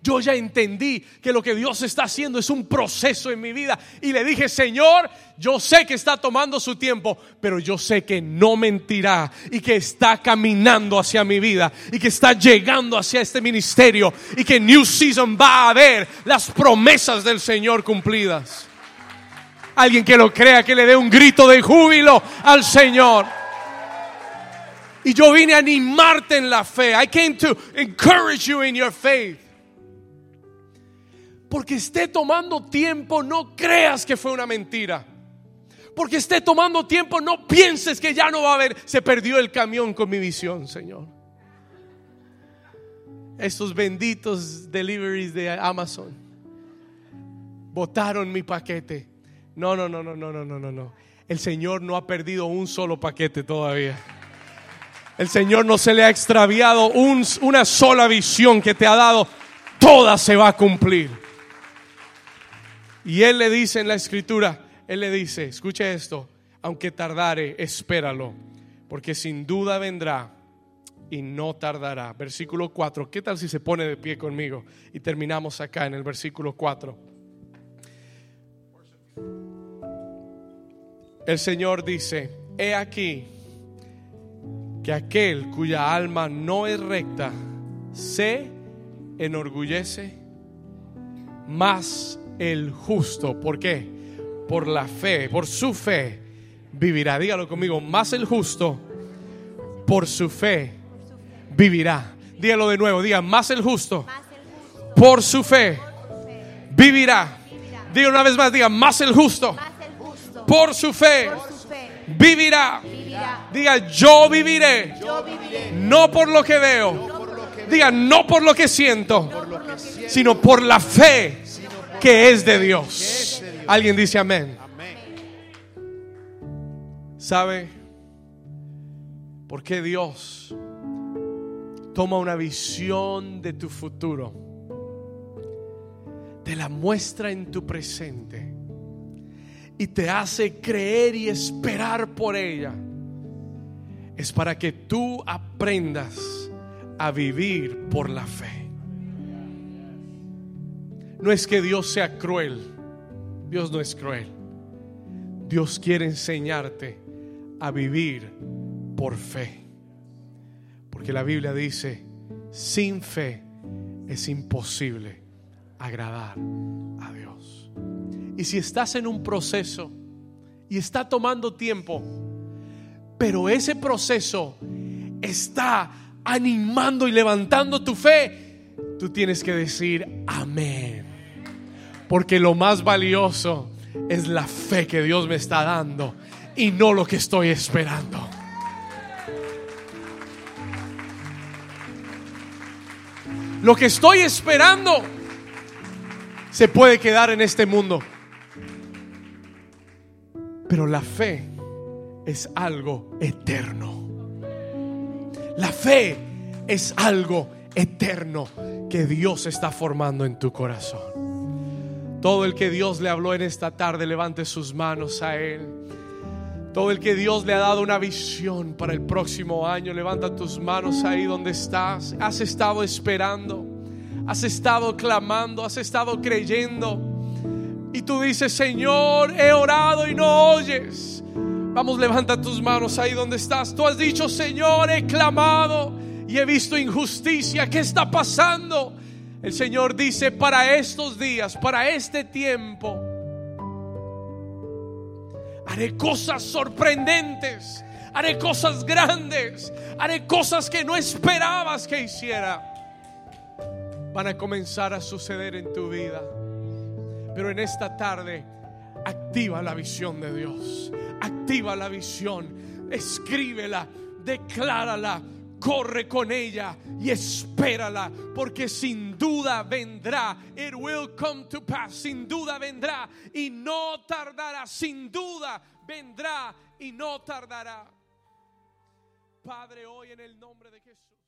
Yo ya entendí que lo que Dios está haciendo es un proceso en mi vida. Y le dije, Señor, yo sé que está tomando su tiempo, pero yo sé que no mentirá y que está caminando hacia mi vida y que está llegando hacia este ministerio y que New Season va a ver las promesas del Señor cumplidas. Alguien que lo crea, que le dé un grito de júbilo al Señor. Y yo vine a animarte en la fe. I came to encourage you in your faith porque esté tomando tiempo, no creas que fue una mentira. Porque esté tomando tiempo, no pienses que ya no va a haber. Se perdió el camión con mi visión, Señor. Estos benditos deliveries de Amazon botaron mi paquete. No, no, no, no, no, no, no, no. El Señor no ha perdido un solo paquete todavía. El Señor no se le ha extraviado una sola visión que te ha dado. Toda se va a cumplir. Y él le dice en la escritura, él le dice, escuche esto, aunque tardare, espéralo, porque sin duda vendrá y no tardará. Versículo 4, ¿qué tal si se pone de pie conmigo? Y terminamos acá en el versículo 4. El Señor dice, he aquí que aquel cuya alma no es recta se enorgullece, más el justo. ¿Por qué? Por la fe, por su fe vivirá. Dígalo conmigo, más el justo, por su fe vivirá. Dígalo de nuevo, diga, más el justo, por su fe vivirá. Diga una vez más, diga, más el justo, por su fe vivirá. Diga, yo viviré, no por lo que veo. Diga, no por lo que siento, sino por la fe que es de Dios. Alguien dice amén. ¿Sabe por qué Dios toma una visión de tu futuro? Te la muestra en tu presente y te hace creer y esperar por ella, es para que tú aprendas a vivir por la fe. No es que Dios sea cruel, Dios no es cruel. Dios quiere enseñarte a vivir por fe. Porque la Biblia dice, sin fe es imposible agradar a Dios. Y si estás en un proceso y está tomando tiempo, pero ese proceso está animando y levantando tu fe, tú tienes que decir amén. Porque lo más valioso es la fe que Dios me está dando y no lo que estoy esperando. Lo que estoy esperando se puede quedar en este mundo. Pero la fe es algo eterno. La fe es algo eterno que Dios está formando en tu corazón. Todo el que Dios le habló en esta tarde, levante sus manos a Él. Todo el que Dios le ha dado una visión para el próximo año, levanta tus manos ahí donde estás. Has estado esperando, has estado clamando, has estado creyendo. Y tú dices, Señor, he orado y no oyes. Vamos, levanta tus manos ahí donde estás. Tú has dicho, Señor, he clamado y he visto injusticia. ¿Qué está pasando? El Señor dice, para estos días, para este tiempo, haré cosas sorprendentes, haré cosas grandes, haré cosas que no esperabas que hiciera. Van a comenzar a suceder en tu vida. Pero en esta tarde, activa la visión de Dios. Activa la visión. Escríbela, declárala, corre con ella y espérala, porque sin duda vendrá. It will come to pass. Sin duda vendrá y no tardará. Sin duda vendrá y no tardará. Padre, hoy en el nombre.